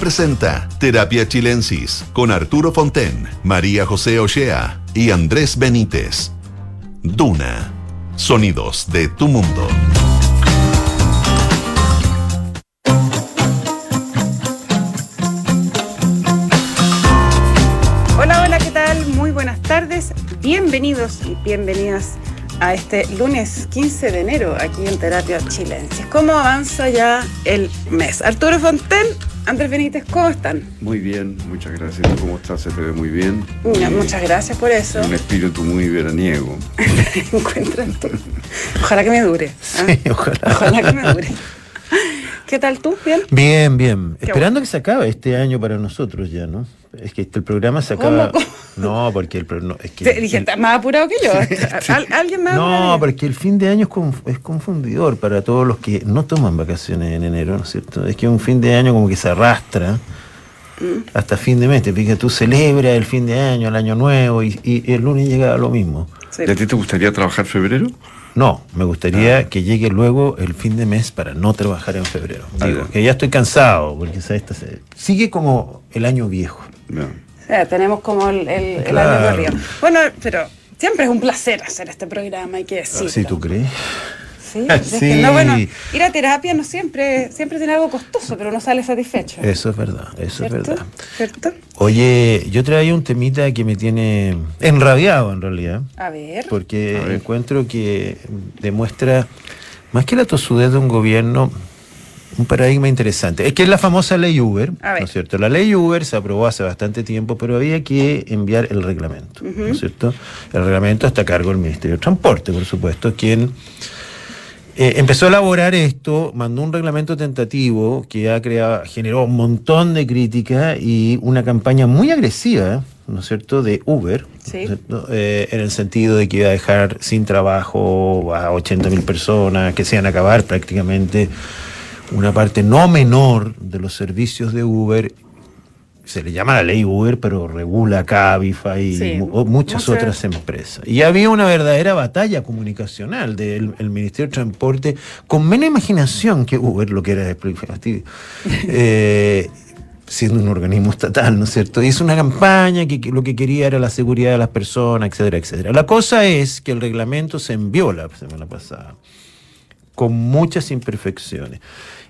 presenta Terapia Chilensis con Arturo Fonten, María José Ochea y Andrés Benítez. Duna. Sonidos de tu mundo. Hola, hola, ¿qué tal? Muy buenas tardes. Bienvenidos y bienvenidas a este lunes 15 de enero aquí en Terapia Chilensis. ¿Cómo avanza ya el mes? Arturo Fonten, Andrés Benítez, ¿cómo están? Muy bien, muchas gracias. ¿Tú ¿Cómo estás? Se te ve muy bien. Muchas gracias por eso. Un espíritu muy veraniego. Encuentran tú. Ojalá que me dure. ¿ah? Sí, ojalá. Ojalá que me dure. ¿Qué tal tú? ¿Bien? Bien, bien. Qué Esperando que se acabe este año para nosotros ya, ¿no? Es que el programa se ¿Cómo? acaba. No, porque el no, es que Te- Dije, el- ¿estás más apurado que yo? ¿Al- ¿Alguien más apurado No, porque el fin de año es, conf- es confundidor para todos los que no toman vacaciones en enero, ¿no es cierto? Es que un fin de año como que se arrastra Mm. hasta fin de mes. Te pica, tú celebras el fin de año, el año nuevo y, y el lunes llega lo mismo. Sí. ¿Y a ti te gustaría trabajar febrero? No, me gustaría Ah. que llegue luego el fin de mes para no trabajar en febrero. Ah, Digo, ya. que ya estoy cansado, porque ¿sabes? Sigue como el año viejo. No. O sea, tenemos como el, el, el Claro. año corrido. Bueno, pero siempre es un placer hacer este programa, hay que decirlo. ¿Sí tú crees? Sí, es que no, bueno, ir a terapia no siempre, siempre tiene algo costoso, pero no sale satisfecho. Eso es verdad, eso es verdad. ¿Cierto? Oye, yo traía un temita que me tiene enrabiado en realidad, A ver. porque A ver. encuentro que demuestra, más que la tosudez de un gobierno, un paradigma interesante. Es que es la famosa ley Uber. ¿no es cierto? La ley Uber se aprobó hace bastante tiempo, pero había que enviar el reglamento, ¿no es cierto? El reglamento está a cargo del Ministerio de Transporte, por supuesto, quien eh, empezó a elaborar esto, mandó un reglamento tentativo que ha creado, generó un montón de críticas y una campaña muy agresiva, ¿no es cierto?, de Uber, Sí. Eh, en el sentido de que iba a dejar sin trabajo a 80 mil personas, que se iban a acabar prácticamente una parte no menor de los servicios de Uber. Se le llama la ley Uber, pero regula Cabify y mu- muchas otras empresas. Y había una verdadera batalla comunicacional del el Ministerio de Transporte con menos imaginación que Uber, lo que era eh, siendo un organismo estatal, ¿no es cierto? Hizo una campaña que, que lo que quería era la seguridad de las personas, etcétera, etcétera. La cosa es que el reglamento se envió la semana pasada con muchas imperfecciones.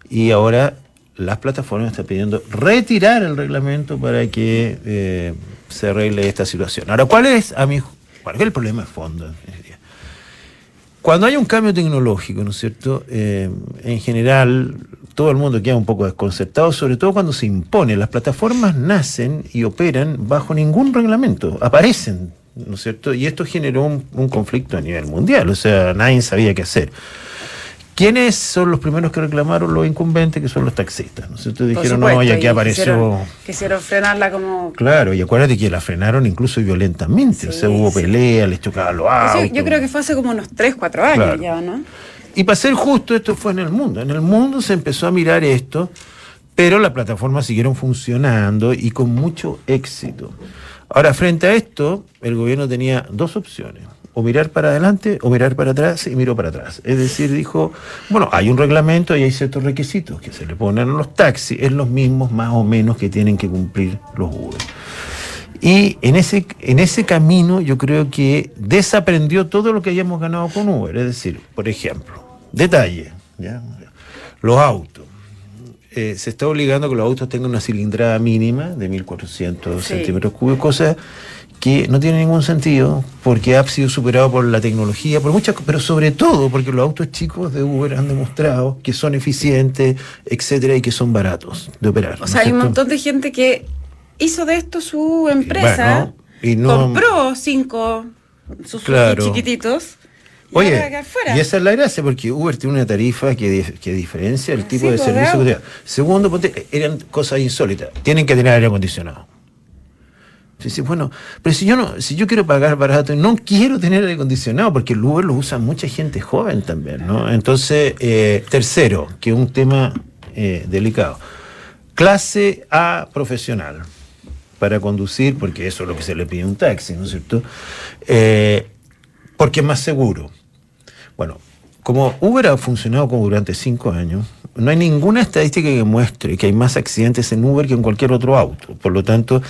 Y ahora las plataformas están pidiendo retirar el reglamento para que eh, se arregle esta situación. Ahora, ¿cuál es, a mi, cuál es el problema de fondo? Cuando hay un cambio tecnológico, ¿no es cierto? Eh, en general, todo el mundo queda un poco desconcertado, sobre todo cuando se impone. Las plataformas nacen y operan bajo ningún reglamento, aparecen, ¿no es cierto? Y esto generó un, un conflicto a nivel mundial, o sea, nadie sabía qué hacer. ¿Quiénes son los primeros que reclamaron los incumbentes? Que son los taxistas, ¿no es cierto? Por Dijeron, supuesto, no, y aquí y apareció... Quisieron, quisieron frenarla como... Claro, y acuérdate que la frenaron incluso violentamente, o sea, Sí, hubo sí. pelea, les chocaban los autos. yo creo que fue hace como unos 3, 4 años Claro. ya, ¿no? Y para ser justo, esto fue en el mundo. En el mundo se empezó a mirar esto, pero las plataformas siguieron funcionando y con mucho éxito. Ahora, frente a esto, el gobierno tenía dos opciones. O mirar para adelante o mirar para atrás y miró para atrás. Es decir, dijo, bueno, hay un reglamento y hay ciertos requisitos que se le ponen a los taxis, es los mismos más o menos que tienen que cumplir los Uber. Y en ese, en ese camino yo creo que desaprendió todo lo que hayamos ganado con Uber. Es decir, por ejemplo, detalle, ¿ya? los autos. Eh, se está obligando a que los autos tengan una cilindrada mínima de 1400 Sí. centímetros cúbicos, cosa que no tiene ningún sentido porque ha sido superado por la tecnología, por muchas, pero sobre todo porque los autos chicos de Uber han demostrado que son eficientes, etcétera, y que son baratos de operar. O ¿no sea, hay un montón de gente que hizo de esto su empresa, Bueno, y no- compró cinco sus Claro. chiquititos y Oye, y esa es la gracia, porque Uber tiene una tarifa que, di- que diferencia el Ah, tipo sí, de pues, servicio que te da. Segundo, eran cosas insólitas. Tienen que tener aire acondicionado. Dice, bueno, pero si yo no, si yo quiero pagar barato, no quiero tener aire acondicionado, porque el Uber lo usa mucha gente joven también, ¿no? Entonces, eh, tercero, que es un tema eh, delicado. Clase A profesional para conducir, porque eso es lo que se le pide a un taxi, ¿no es cierto? Eh, porque es más seguro. Bueno, como Uber ha funcionado como durante cinco años, No hay ninguna estadística que muestre que hay más accidentes en Uber que en cualquier otro auto. Por lo tanto,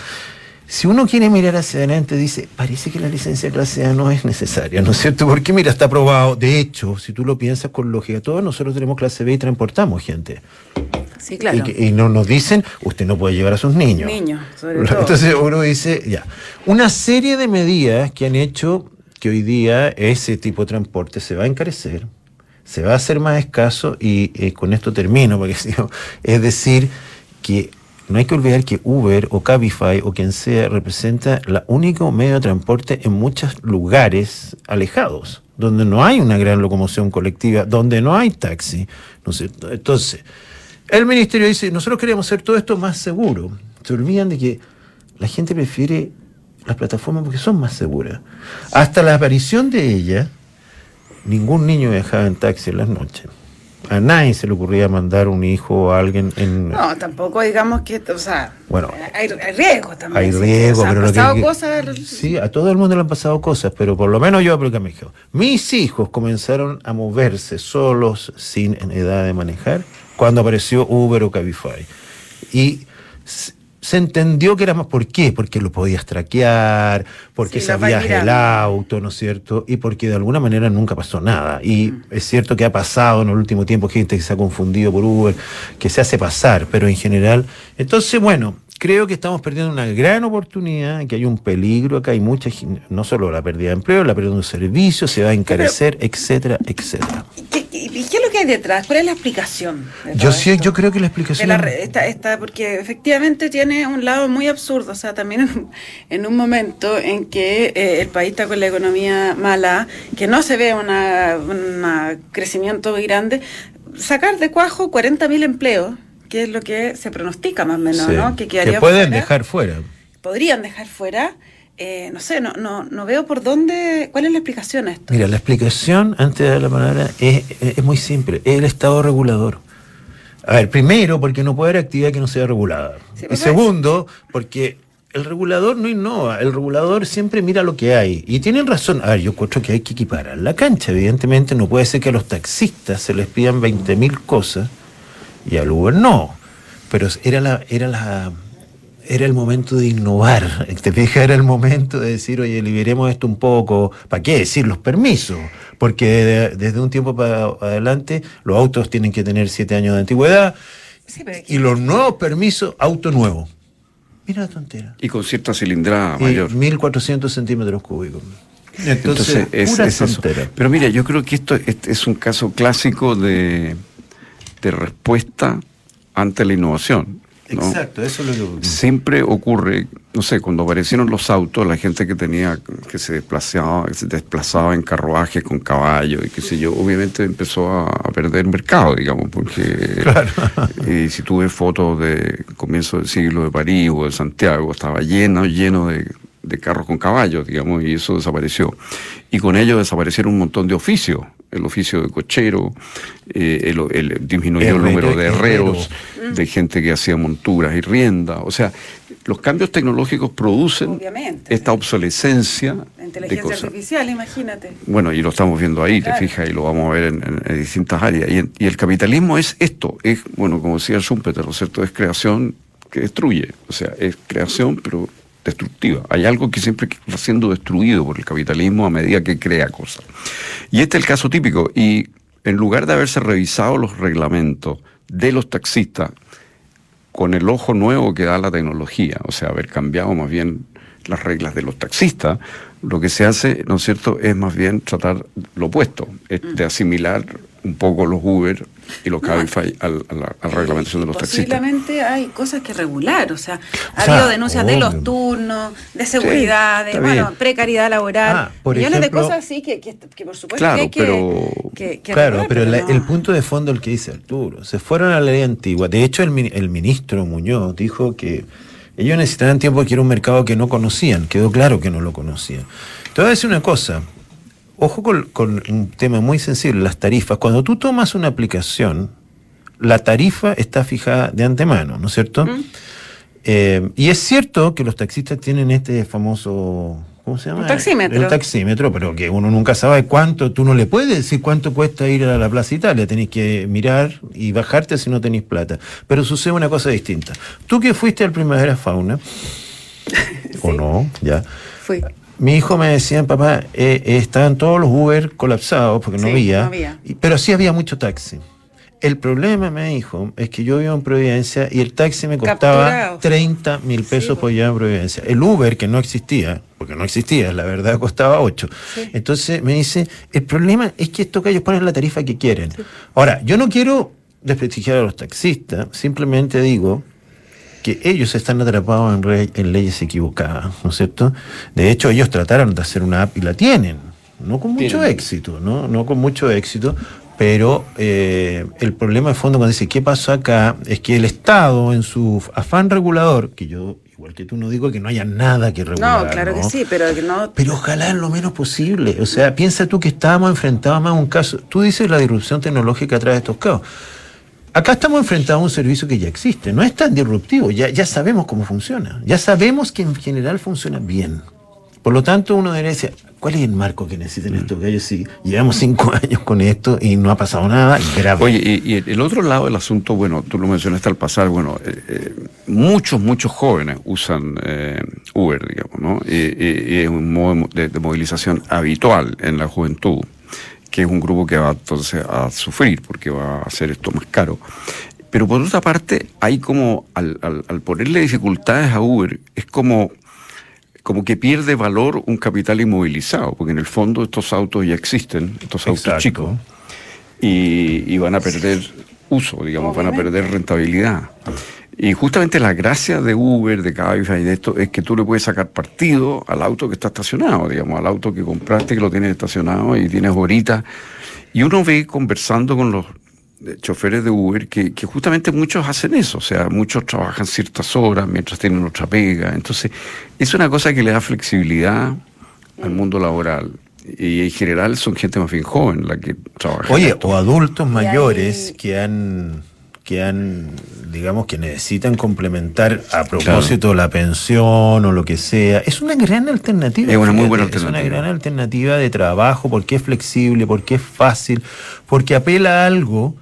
si uno quiere mirar hacia adelante, dice, parece que la licencia clase A no es necesaria, ¿no es cierto? Porque mira, está aprobado. De hecho, si tú lo piensas con lógica, todos nosotros tenemos clase B y transportamos gente. Sí, claro. Y, no nos dicen, usted no puede llevar a sus niños. Niños, sobre todo. Entonces uno dice, ya. Una serie de medidas que han hecho que hoy día ese tipo de transporte se va a encarecer, se va a hacer más escaso y eh, con esto termino, porque es decir, que no hay que olvidar que Uber o Cabify o quien sea representa el único medio de transporte en muchos lugares alejados, donde no hay una gran locomoción colectiva, donde no hay taxi. Entonces, el ministerio dice, nosotros queremos hacer todo esto más seguro. Se olvidan de que la gente prefiere las plataformas porque son más seguras. Hasta la aparición de ella, ningún niño viajaba en taxi en las noches. A nadie se le ocurría mandar un hijo a alguien en... No, tampoco digamos que, o sea, Bueno. hay, hay riesgo también. Hay sí, riesgo, o sea, pero han lo que- pasado que- cosas. Sí, a todo el mundo le han pasado cosas, pero por lo menos yo a mi hijo. Mis hijos comenzaron a moverse solos, sin edad de manejar, cuando apareció Uber o Cabify. Y se entendió que era más. ¿Por qué? Porque lo podías traquear, porque Sí, sabías el auto, ¿no es cierto? Y porque de alguna manera nunca pasó nada. Y Mm. es cierto que ha pasado en el último tiempo gente que se ha confundido por Uber, que se hace pasar, pero en general. Entonces, bueno, creo que estamos perdiendo una gran oportunidad, que hay un peligro acá, hay mucha, no solo la pérdida de empleo, la pérdida de un servicio, se va a encarecer, etcétera, etcétera. ¿Y qué, qué es lo que hay detrás? ¿Cuál es la explicación? Yo sí, esto? yo creo que la explicación. la esta, esta- porque efectivamente tiene un lado muy absurdo, o sea, también en, en un momento en que eh, el país está con la economía mala, que no se ve un crecimiento muy grande, sacar de cuajo 40.000 empleos, que es lo que se pronostica más o menos, Sí, ¿no? Que, que pueden fuera, dejar fuera. podrían dejar fuera, eh, no sé, no, no, no veo por dónde, cuál es la explicación a esto. Mira, la explicación, antes de dar la palabra, es, es- es muy simple. Es el Estado regulador. A ver, primero, porque no puede haber actividad que no sea regulada. Sí, y segundo, porque el regulador no innova. El regulador siempre mira lo que hay. Y tienen razón. A ver, yo encuentro que hay que equiparar la cancha. Evidentemente, no puede ser que a los taxistas se les pidan 20.000 cosas y al Uber no. Pero era la, era la, era el momento de innovar. Te fijas, era el momento de decir, oye, liberemos esto un poco. ¿Para qué decir los permisos? Porque de- desde un tiempo para adelante los autos tienen que tener siete años de antigüedad Sí, pero aquí- y los nuevos permisos, auto nuevo. Mira la tontera. Y con cierta cilindrada Y mayor. 1400 centímetros cúbicos. Entonces, Entonces, es, pura es eso. Pero mira, yo creo que esto es, es un caso clásico de, de respuesta ante la innovación. ¿no? Exacto, eso es lo que. Siempre ocurre, no sé, cuando aparecieron los autos, la gente que tenía, que se desplazaba, que se desplazaba en carruajes con caballos y qué sé yo, obviamente empezó a, a perder mercado, digamos, porque eh, si tú ves fotos de comienzo del siglo de París o de Santiago, estaba lleno, lleno de, de carros con caballos, digamos, y eso desapareció. Y con ello desaparecieron un montón de oficios, el oficio de cochero, eh, el, el- disminuyó el número de herreros, de gente que hacía monturas y riendas. O sea, los cambios tecnológicos producen Obviamente. esta obsolescencia La de inteligencia cosas. artificial, imagínate. Bueno, y lo estamos viendo ahí, Claro. te fijas, y lo vamos a ver en, en- en distintas áreas. Y, en- y el capitalismo es esto, es, bueno, como decía Schumpeter, ¿no es cierto? Es creación que destruye. O sea, es creación, pero destructiva. Hay algo que siempre va siendo destruido por el capitalismo a medida que crea cosas. Y este es el caso típico. Y en lugar de haberse revisado los reglamentos de los taxistas, con el ojo nuevo que da la tecnología, o sea, haber cambiado más bien las reglas de los taxistas, lo que se hace, ¿no es cierto?, es más bien tratar lo opuesto, es de asimilar un poco los Uber y los Cabify al- a la, a la reglamentación de los taxistas. Posiblemente hay cosas que regular, o sea, ha O sea, habido denuncias de los turnos, de seguridad, de bueno, precariedad laboral, Ah, por millones ejemplo- de cosas así que, que, que por supuesto Claro, que hay que, pero- que- que Claro, regular, pero la- no. el punto de fondo es el que dice Arturo. Se fueron a la ley antigua. De hecho, el, mi- el ministro Muñoz dijo que ellos necesitaban tiempo que era un mercado que no conocían. Quedó claro que no lo conocían. Te voy a decir una cosa. Ojo con, con un tema muy sensible, las tarifas. Cuando tú tomas una aplicación, la tarifa está fijada de antemano, ¿no es cierto? Eh, y es cierto que los taxistas tienen este famoso, ¿cómo ¿cómo se llama? Un taxímetro. Un taxímetro, pero que uno nunca sabe cuánto, tú no le puedes decir cuánto cuesta ir a la Plaza Italia, tenés que mirar y bajarte si no tenés plata. Pero sucede una cosa distinta. Tú que fuiste al Primavera Fauna, o no, ya. Fui. Mi hijo me decía, papá, eh, eh, estaban todos los Uber colapsados porque no Sí, había, no había. y- pero sí había mucho taxi. El problema, me dijo, es que yo vivo en Providencia y el taxi me costaba Capturados. 30 mil pesos Sí, por llevar en Providencia. El Uber, que no existía, porque no existía, la verdad, costaba 8. Sí. Entonces me dice, el problema es que estos ellos ponen la tarifa que quieren. Ahora, yo no quiero desprestigiar a los taxistas, simplemente digo que ellos están atrapados en, re- en leyes equivocadas, ¿no es cierto? De hecho, ellos trataron de hacer una app y la tienen, no con mucho Tienen. éxito, ¿no? No con mucho éxito, pero eh, el problema de fondo cuando dice, ¿qué pasó acá? Es que el Estado, en su afán regulador, que yo, igual que tú, no digo que no haya nada que regular, No, claro que sí, pero que no. pero ojalá lo menos posible. O sea, piensa tú que estábamos enfrentados más a un caso. Tú dices la disrupción tecnológica a través de estos casos. Acá estamos enfrentados a un servicio que ya existe. No es tan disruptivo. Ya, ya sabemos cómo funciona. Ya sabemos que en general funciona bien. Por lo tanto, uno debería decir, ¿cuál es el marco que necesitan estos gallos? Si llevamos cinco años con esto y no ha pasado nada grave. Oye, y, y el otro lado del asunto, bueno, tú lo mencionaste al pasar, bueno, eh, eh, muchos, muchos jóvenes usan eh, Uber, digamos, ¿no? Y, y- y es un modo de, de movilización habitual en la juventud, que es un grupo que va entonces a sufrir porque va a hacer esto más caro. Pero por otra parte, hay como, al, al- al ponerle dificultades a Uber, es como como que pierde valor un capital inmovilizado, porque en el fondo estos autos ya existen, estos autos Exacto. chicos, y, y van a perder uso, digamos, van a perder rentabilidad. Y justamente la gracia de Uber, de Cabify y de esto, es que tú le puedes sacar partido al auto que está estacionado, digamos, al auto que compraste, que lo tienes estacionado y tienes horitas. Y uno ve conversando con los eh, choferes de Uber que, que justamente muchos hacen eso, o sea, muchos trabajan ciertas horas mientras tienen otra pega. Entonces, es una cosa que le da flexibilidad al mundo laboral. Y en general son gente más bien joven la que trabaja. Oye, o adultos mayores que han que han digamos que necesitan complementar a propósito la pensión o lo que sea. Es una gran alternativa Es una muy buena fíjate, es alternativa. una gran alternativa de trabajo porque es flexible porque es fácil porque apela a algo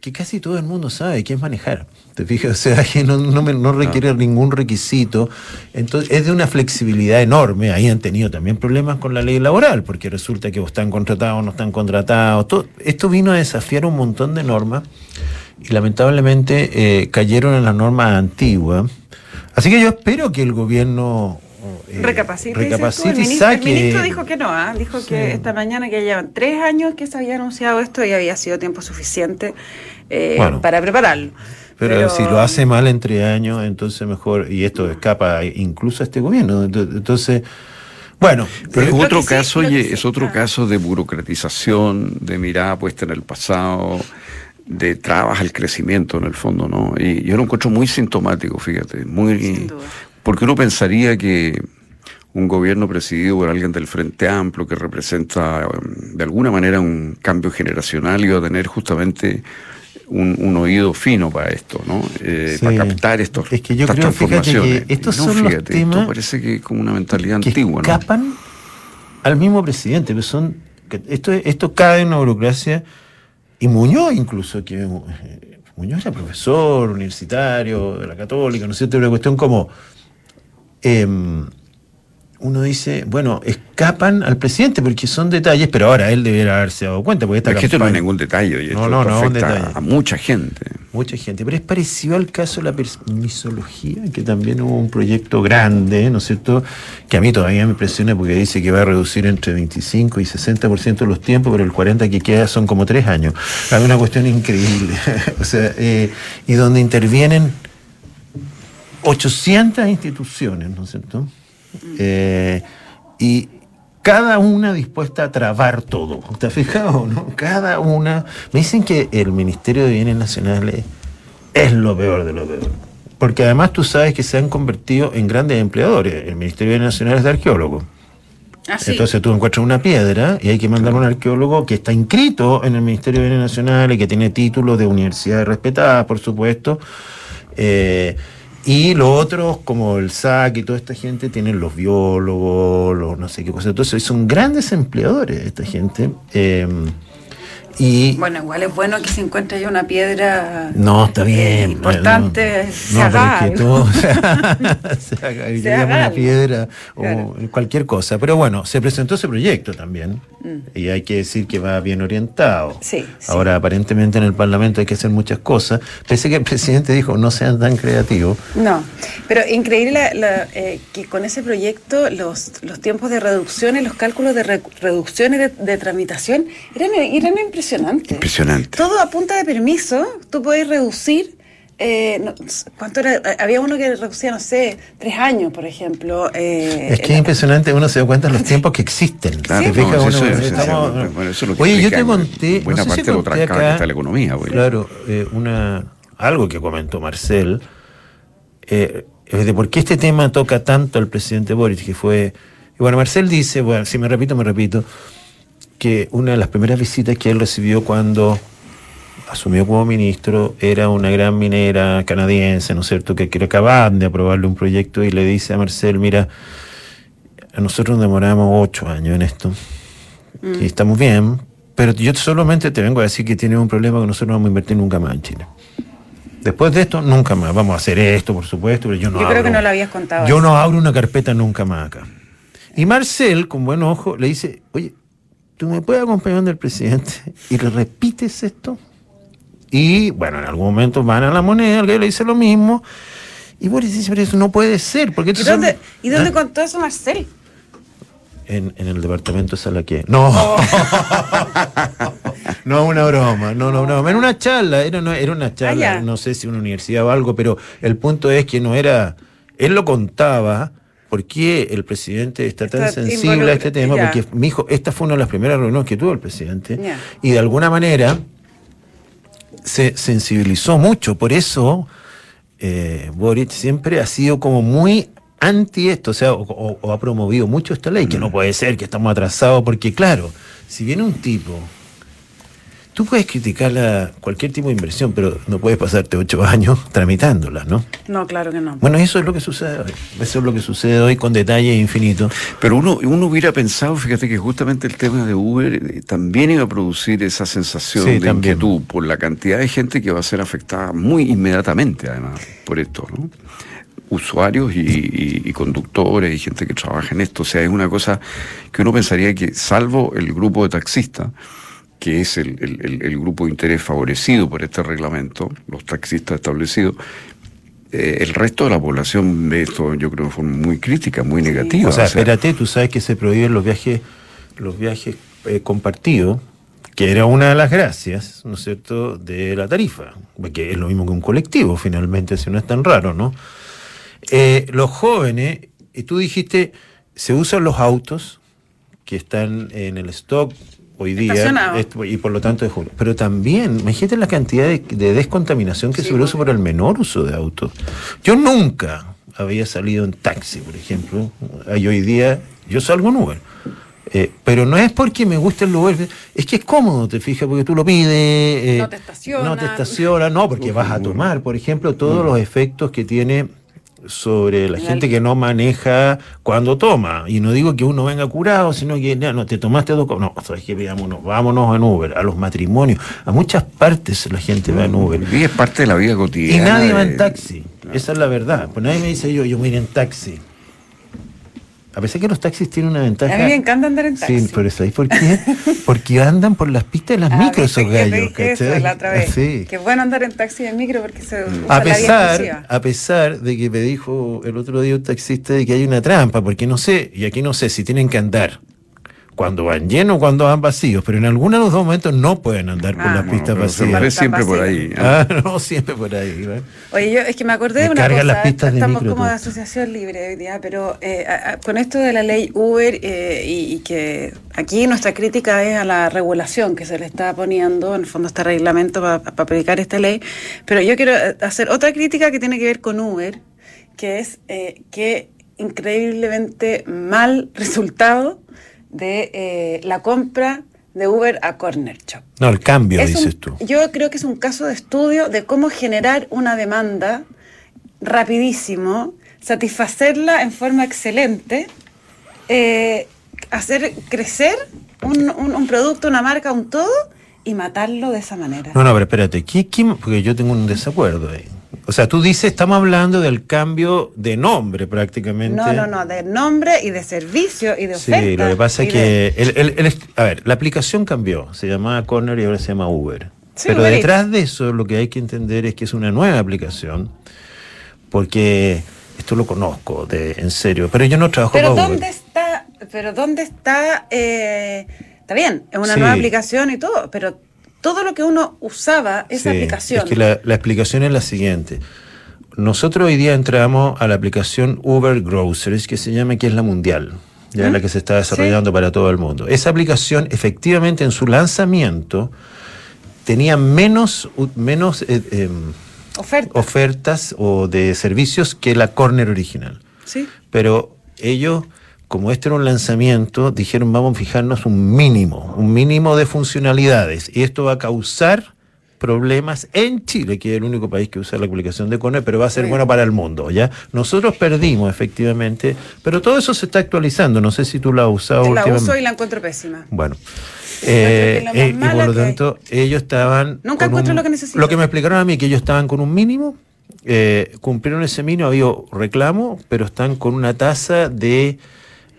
que casi todo el mundo sabe que es manejar. Te fijas o sea que no, no, requiere ningún requisito. Entonces es de una flexibilidad enorme. Ahí han tenido también problemas con la ley laboral porque resulta que o están contratados o no están contratados. Todo, esto vino a desafiar un montón de normas y lamentablemente eh, cayeron en las normas antiguas así que yo espero que el gobierno eh, Recapacite. dices tú. recapacite el, y ministro, el saque ministro dijo que no, ¿ah? dijo que esta mañana que llevan tres años que se había anunciado esto y había sido tiempo suficiente eh, Bueno. para prepararlo. Pero, si lo hace mal entre años, entonces mejor, y esto escapa incluso a este gobierno. Ento- Entonces, bueno, Pero es otro sí- caso, oye, sí, es otro ah. caso de burocratización, de mirada puesta en el pasado, de trabas al crecimiento en el fondo, ¿no? Y yo lo encuentro muy sintomático, fíjate, muy Sin duda. porque uno pensaría que un gobierno presidido por alguien del Frente Amplio que representa um, de alguna manera un cambio generacional iba a tener justamente un, un oído fino para esto, ¿no? Eh, Sí. Para captar estos, Es que yo estas creo, fíjate, que transformaciones. estos no, son los fíjate, temas esto parece que es como una mentalidad que antigua, ¿no? escapan al mismo presidente. Pero son, esto, esto cae en una burocracia, y Muñoz incluso, que eh, Muñoz era profesor universitario de la Católica, ¿no es cierto? Una cuestión como... em, uno dice, bueno, escapan al presidente porque son detalles, pero ahora él debería haberse dado cuenta. Porque esta Es que esto no es ningún detalle, oye, No, esto, no, no, afecta detalle. a mucha gente. Mucha gente, pero es parecido al caso de la permisología, que también hubo un proyecto grande, ¿no es cierto? Que a mí todavía me impresiona porque dice que va a reducir entre 25 y 60% los tiempos, pero el 40 que queda son como tres años. Hay una cuestión increíble. o sea, eh, y donde intervienen 800 instituciones, ¿no es cierto? Eh, y cada una dispuesta a trabar todo. ¿Te has fijado? No? Cada una. Me dicen que el Ministerio de Bienes Nacionales es lo peor de lo peor. Porque además tú sabes que se han convertido en grandes empleadores. El Ministerio de Bienes Nacionales es de arqueólogo. Así. Entonces tú encuentras una piedra y hay que mandar a un arqueólogo que está inscrito en el Ministerio de Bienes Nacionales, que tiene títulos de universidades respetadas, por supuesto. eh, Y los otros, como el SAC y toda esta gente, tienen los biólogos, los no sé qué cosa. Entonces, son grandes empleadores esta gente. Eh, y Bueno, igual es bueno que se encuentre ya una piedra no, está eh, bien. importante, no, se no, pero es que todo, se haga, Se haga una piedra o cualquier cosa. Pero bueno, se presentó ese proyecto también. Y hay que decir que va bien orientado. Mm. Sí, sí. Ahora, aparentemente en el Parlamento hay que hacer muchas cosas. Pese que el presidente dijo, no sean tan creativos. No, pero increíble la- la, eh, que con ese proyecto los, los tiempos de reducciones, los cálculos de re- reducciones de, de tramitación eran, eran impresionantes. Impresionante. Todo a punta de permiso, tú podés reducir. eh, no, ¿Cuánto era? Había uno que reducía, no sé, tres años, por ejemplo. eh, Es que es impresionante, uno se da cuenta de los tiempos que existen. Claro, ¿Te no, fijas? eso- Uno- eso- eso- estamos- eso- bueno, eso es lo que Oye, yo te conté, buena no sé si parte de lo conté trancada que acá, está la economía, güey. Claro, eh, una, algo que comentó Marcel, eh, es de por qué este tema toca tanto al presidente Boric, que fue... y bueno, Marcel dice, bueno, si me repito, me repito, que una de las primeras visitas que él recibió cuando asumió como ministro era una gran minera canadiense, ¿no es cierto?, que, que acaban de aprobarle un proyecto y le dice a Marcel, mira, nosotros demoramos ocho años en esto y estamos bien, pero yo solamente te vengo a decir que tienes un problema que nosotros no vamos a invertir nunca más en Chile. Después de esto, nunca más. Vamos a hacer esto, por supuesto, pero yo no Yo creo abro- que no lo habías contado Yo eso. no abro una carpeta nunca más acá. Y Marcel, con buen ojo, le dice, oye, ¿tú me puedes acompañar del presidente y le repites esto? Y bueno, en algún momento van a la moneda, alguien le dice lo mismo. Y Boris dice, pero eso no puede ser. Porque ¿Y son- dónde, ¿y dónde ¿Ah? contó eso Marcel? En, en el departamento de Salaqué. No. Oh. no, una broma. No, no, no. Era una charla. Era, una- era una charla. Ah, ya. no sé si una universidad o algo, pero el punto es que no era. Él lo contaba. ¿Por qué el presidente está tan sensible a este tema? ya. Porque, mi hijo, esta fue una de las primeras reuniones que tuvo el presidente. Ya. Y de alguna manera se sensibilizó mucho. Por eso eh, Boric siempre ha sido como muy anti esto, o sea, o, o- o ha promovido mucho esta ley, que no puede ser, que estamos atrasados, porque claro, si viene un tipo, tú puedes criticar la- cualquier tipo de inversión, pero no puedes pasarte ocho años tramitándola, ¿no? No, claro que no. Bueno, eso es lo que sucede hoy, eso es lo que sucede hoy con detalles infinitos. Pero uno, uno hubiera pensado, fíjate que justamente el tema de Uber eh, también iba a producir esa sensación Sí, de también. inquietud por la cantidad de gente que va a ser afectada muy inmediatamente, además, por esto, ¿no? Usuarios y, y- y conductores y gente que trabaja en esto. O sea, es una cosa que uno pensaría que, salvo el grupo de taxistas, que es el, el- grupo de interés favorecido por este reglamento, los taxistas establecidos, eh, el resto de la población ve esto, yo creo, de forma muy crítica, muy negativa. O sea, espérate, tú sabes que se prohíben los viajes, los viajes eh, compartidos, que era una de las gracias, ¿no es cierto?, de la tarifa, que es lo mismo que un colectivo, finalmente, si no es tan raro, ¿no? Eh, los jóvenes, y tú dijiste, se usan los autos que están en el stock hoy día y por lo tanto de julio. Pero también, imagínate la cantidad de, de descontaminación que Sí, se produce bueno. por el menor uso de autos. Yo nunca había salido en taxi, por ejemplo. Y hoy día yo salgo en Uber. Eh, pero no es porque me guste el Uber, es que es cómodo, te fijas, porque tú lo pides. eh, No te estaciona. No te estaciona, no, porque vas a tomar, por ejemplo, todos los efectos que tiene sobre la gente que no maneja cuando toma. Y no digo que uno venga curado, sino que ya no te tomaste dos No, sabes que vámonos, vámonos en Uber, a los matrimonios, a muchas partes la gente va en Uber. Y es parte de la vida Y cotidiana. nadie va en taxi. Esa es la verdad. Pues nadie me dice yo, yo voy a ir en taxi. A pesar que los taxis tienen una ventaja. A mí me encanta andar en taxi. Sí, pero ¿sabéis por qué? Porque andan por las pistas de las Ah, micros esos que gallos. dije eso la otra vez. Sí. Qué bueno andar en taxi y en micro porque se usa A pesar, a pesar de que me dijo el otro día un taxista de que hay una trampa, porque no sé, y aquí no sé si tienen que andar cuando van llenos o cuando van vacíos, pero en algunos de los dos momentos no pueden andar por Ah. las Bueno, pistas se vacías. Está siempre por ahí. ¿eh? Ah, no, siempre por ahí. ¿verdad? Oye, yo es que me acordé Me de una cosa, las pistas estamos como de asociación libre hoy día, pero eh, a- a- con esto de la ley Uber eh, y, y que aquí nuestra crítica es a la regulación que se le está poniendo, en el fondo este reglamento para aplicar esta ley, pero yo quiero eh, hacer otra crítica que tiene que ver con Uber, que es eh, que increíblemente mal resultado de eh, la compra de Uber a Corner Shop. No, el cambio, Es dices un- tú. Yo creo que es un caso de estudio de cómo generar una demanda rapidísimo, satisfacerla en forma excelente, eh, hacer crecer un, un- un producto, una marca, un todo y matarlo de esa manera. No, no, pero espérate, ¿qué- qué- porque yo tengo un desacuerdo ahí. O sea, tú dices, estamos hablando del cambio de nombre prácticamente. No, no, no, de nombre y de servicio y de Sí, oferta. lo que pasa es de- que, el- el- el est- a ver, la aplicación cambió, se llamaba Corner y ahora se llama Uber. Sí, Pero Uber detrás de eso lo que hay que entender es que es una nueva aplicación, porque esto lo conozco, de, en serio, pero yo no trabajo Pero para ¿dónde Uber. está? Pero ¿dónde está? eh, está bien, es una Sí. nueva aplicación y todo, pero todo lo que uno usaba, esa Sí, aplicación. Es que la, la explicación es la siguiente. Nosotros hoy día entramos a la aplicación Uber Groceries, que se llama, que es la mundial, ya ¿Mm? la que se está desarrollando para todo el mundo. Esa aplicación, efectivamente, en su lanzamiento, tenía menos, menos eh, em, Oferta. ofertas o de servicios que la Corner original. sí. Pero ellos, como este era un lanzamiento, dijeron vamos a fijarnos un mínimo, un mínimo de funcionalidades. Y esto va a causar problemas en Chile, que es el único país que usa la aplicación de Corner, pero va a ser Sí. bueno para el mundo, ¿ya? Nosotros perdimos, efectivamente, pero todo eso se está actualizando. No sé si tú la has usado la últimamente. uso y la encuentro pésima. Bueno. Eh, eh, y por lo tanto, ellos estaban. Nunca encuentro un- lo que necesito. Lo que me explicaron a mí, que ellos estaban con un mínimo, eh, cumplieron ese mínimo, había reclamo, pero están con una tasa de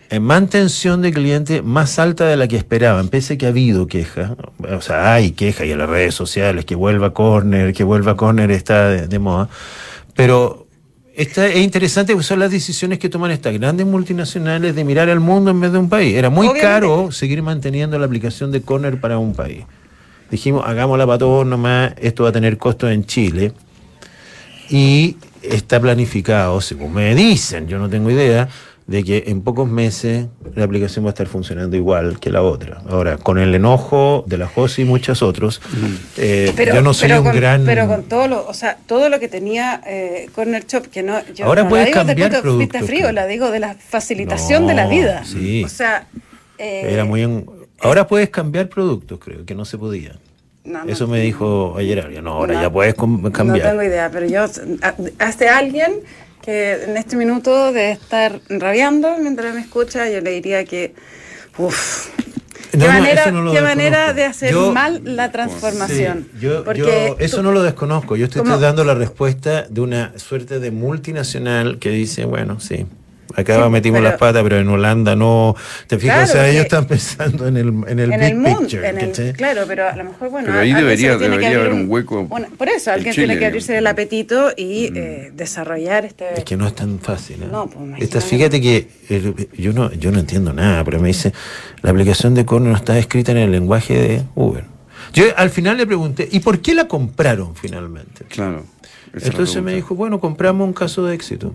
eh, mantención de cliente más alta de la que esperaban, pese que ha habido queja. O sea, hay queja y en las redes sociales, que vuelva Corner, que vuelva Corner está de, de moda. Pero. Esta, es interesante porque son las decisiones que toman estas grandes multinacionales de mirar al mundo en vez de un país. Era muy Obviamente. caro seguir manteniendo la aplicación de Corner para un país. Dijimos, hagámosla para todos nomás, esto va a tener costos en Chile. Y está planificado, según me dicen, yo no tengo idea, de que en pocos meses la aplicación va a estar funcionando igual que la otra. Ahora, con el enojo de la Josi y muchos otros, eh, yo no soy pero un con, gran... Pero con todo lo, o sea, todo lo que tenía eh, Corner Shop, que no, yo Ahora no puedes la digo cambiar punto de vista productos, frío, la digo de la facilitación de la vida. sí. O sea, eh, Era muy en- Ahora puedes cambiar productos, creo, que no se podía. no, no, Eso me dijo ayer alguien. No, ahora no, ya puedes com- No cambiar. tengo idea, pero yo, a- hace alguien que en este minuto de estar rabiando mientras me escucha, yo le diría que, uff, qué No, manera, no qué manera de hacer Yo- mal la transformación. Sí, yo, Porque yo eso tú- no lo desconozco. Yo estoy, ¿Cómo? dando la respuesta de una suerte de multinacional que dice, bueno, sí. Acá Sí, metimos pero- las patas, pero en Holanda no. ¿Te fijas? Claro, o sea, ellos están pensando en el, en el en big el mundo, picture. en el- claro, pero a lo mejor, bueno, Pero ahí debería- debería haber un hueco una- por eso, en alguien Chile, tiene que abrirse digamos. el apetito y eh, desarrollar este... Es que no es tan fácil. ¿eh? No, pues, imagínate. Esta- fíjate que eh, yo no, yo no entiendo nada, pero me dice, la aplicación de Corner no está escrita en el lenguaje de Uber. Yo al final le pregunté, ¿y por qué la compraron finalmente? Claro. Entonces me dijo, bueno, compramos un caso de éxito.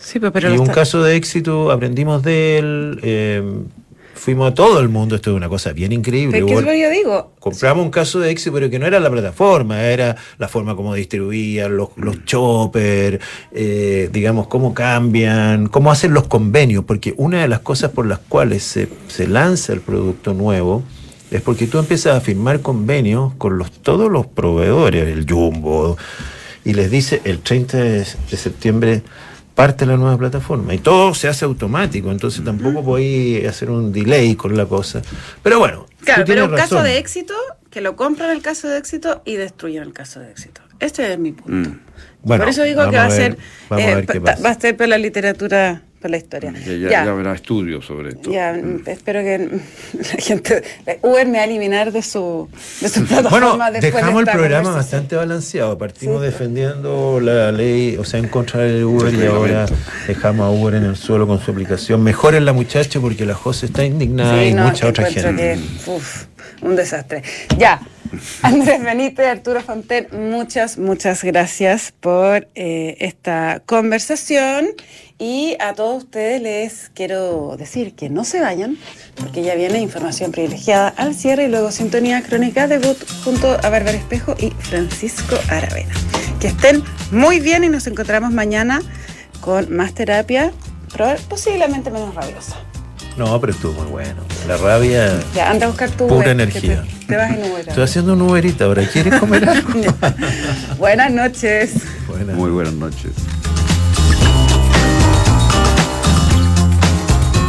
Sí, pero, pero y un está- caso de éxito, aprendimos de él, eh, fuimos a todo el mundo, esto es una cosa bien increíble. pero ¿qué es que yo digo? Compramos un caso de éxito, pero que no era la plataforma, era la forma como distribuían los, los choppers, eh, digamos, cómo cambian, cómo hacen los convenios, porque una de las cosas por las cuales se, se lanza el producto nuevo es porque tú empiezas a firmar convenios con los, todos los proveedores, el Jumbo, y les dice el 30 de, de septiembre parte la nueva plataforma y todo se hace automático, entonces tampoco podéis hacer un delay con la cosa. Pero bueno, Claro, pero un caso de éxito, que lo compran el caso de éxito y destruyen el caso de éxito. Este es mi punto. Mm. Bueno, Por eso digo que va a ser, a eh, va a ser para la literatura, para la historia. Ya, ya, Ya. ya habrá estudios sobre esto. Ya, mm, espero que la gente. Uber me va a eliminar de su, de su Bueno, plataforma después de dejamos el esta programa bastante balanceado. Partimos Sí. defendiendo la ley, o sea, en contra del Uber y El ahora dejamos a Uber en el suelo con su aplicación. Mejoren la muchacha porque la José está indignada Sí, y no, mucha otra gente. que, uf, un desastre. Ya. Andrés Benítez, Arturo Fonten, muchas, muchas gracias por eh, esta conversación. Y a todos ustedes les quiero decir que no se vayan, porque ya viene información privilegiada al cierre y luego sintonía crónica debut junto a Bárbara Espejo y Francisco Aravena. Que estén muy bien y nos encontramos mañana con más terapia, posiblemente menos rabiosa. No, pero estuvo muy bueno. La rabia. Ya, anda a buscar tu Pura Uber, energía. Te, te vas en Uber. Estoy haciendo un Uberita ahora. ¿Quieres comer algo? Buenas noches. Muy buenas noches.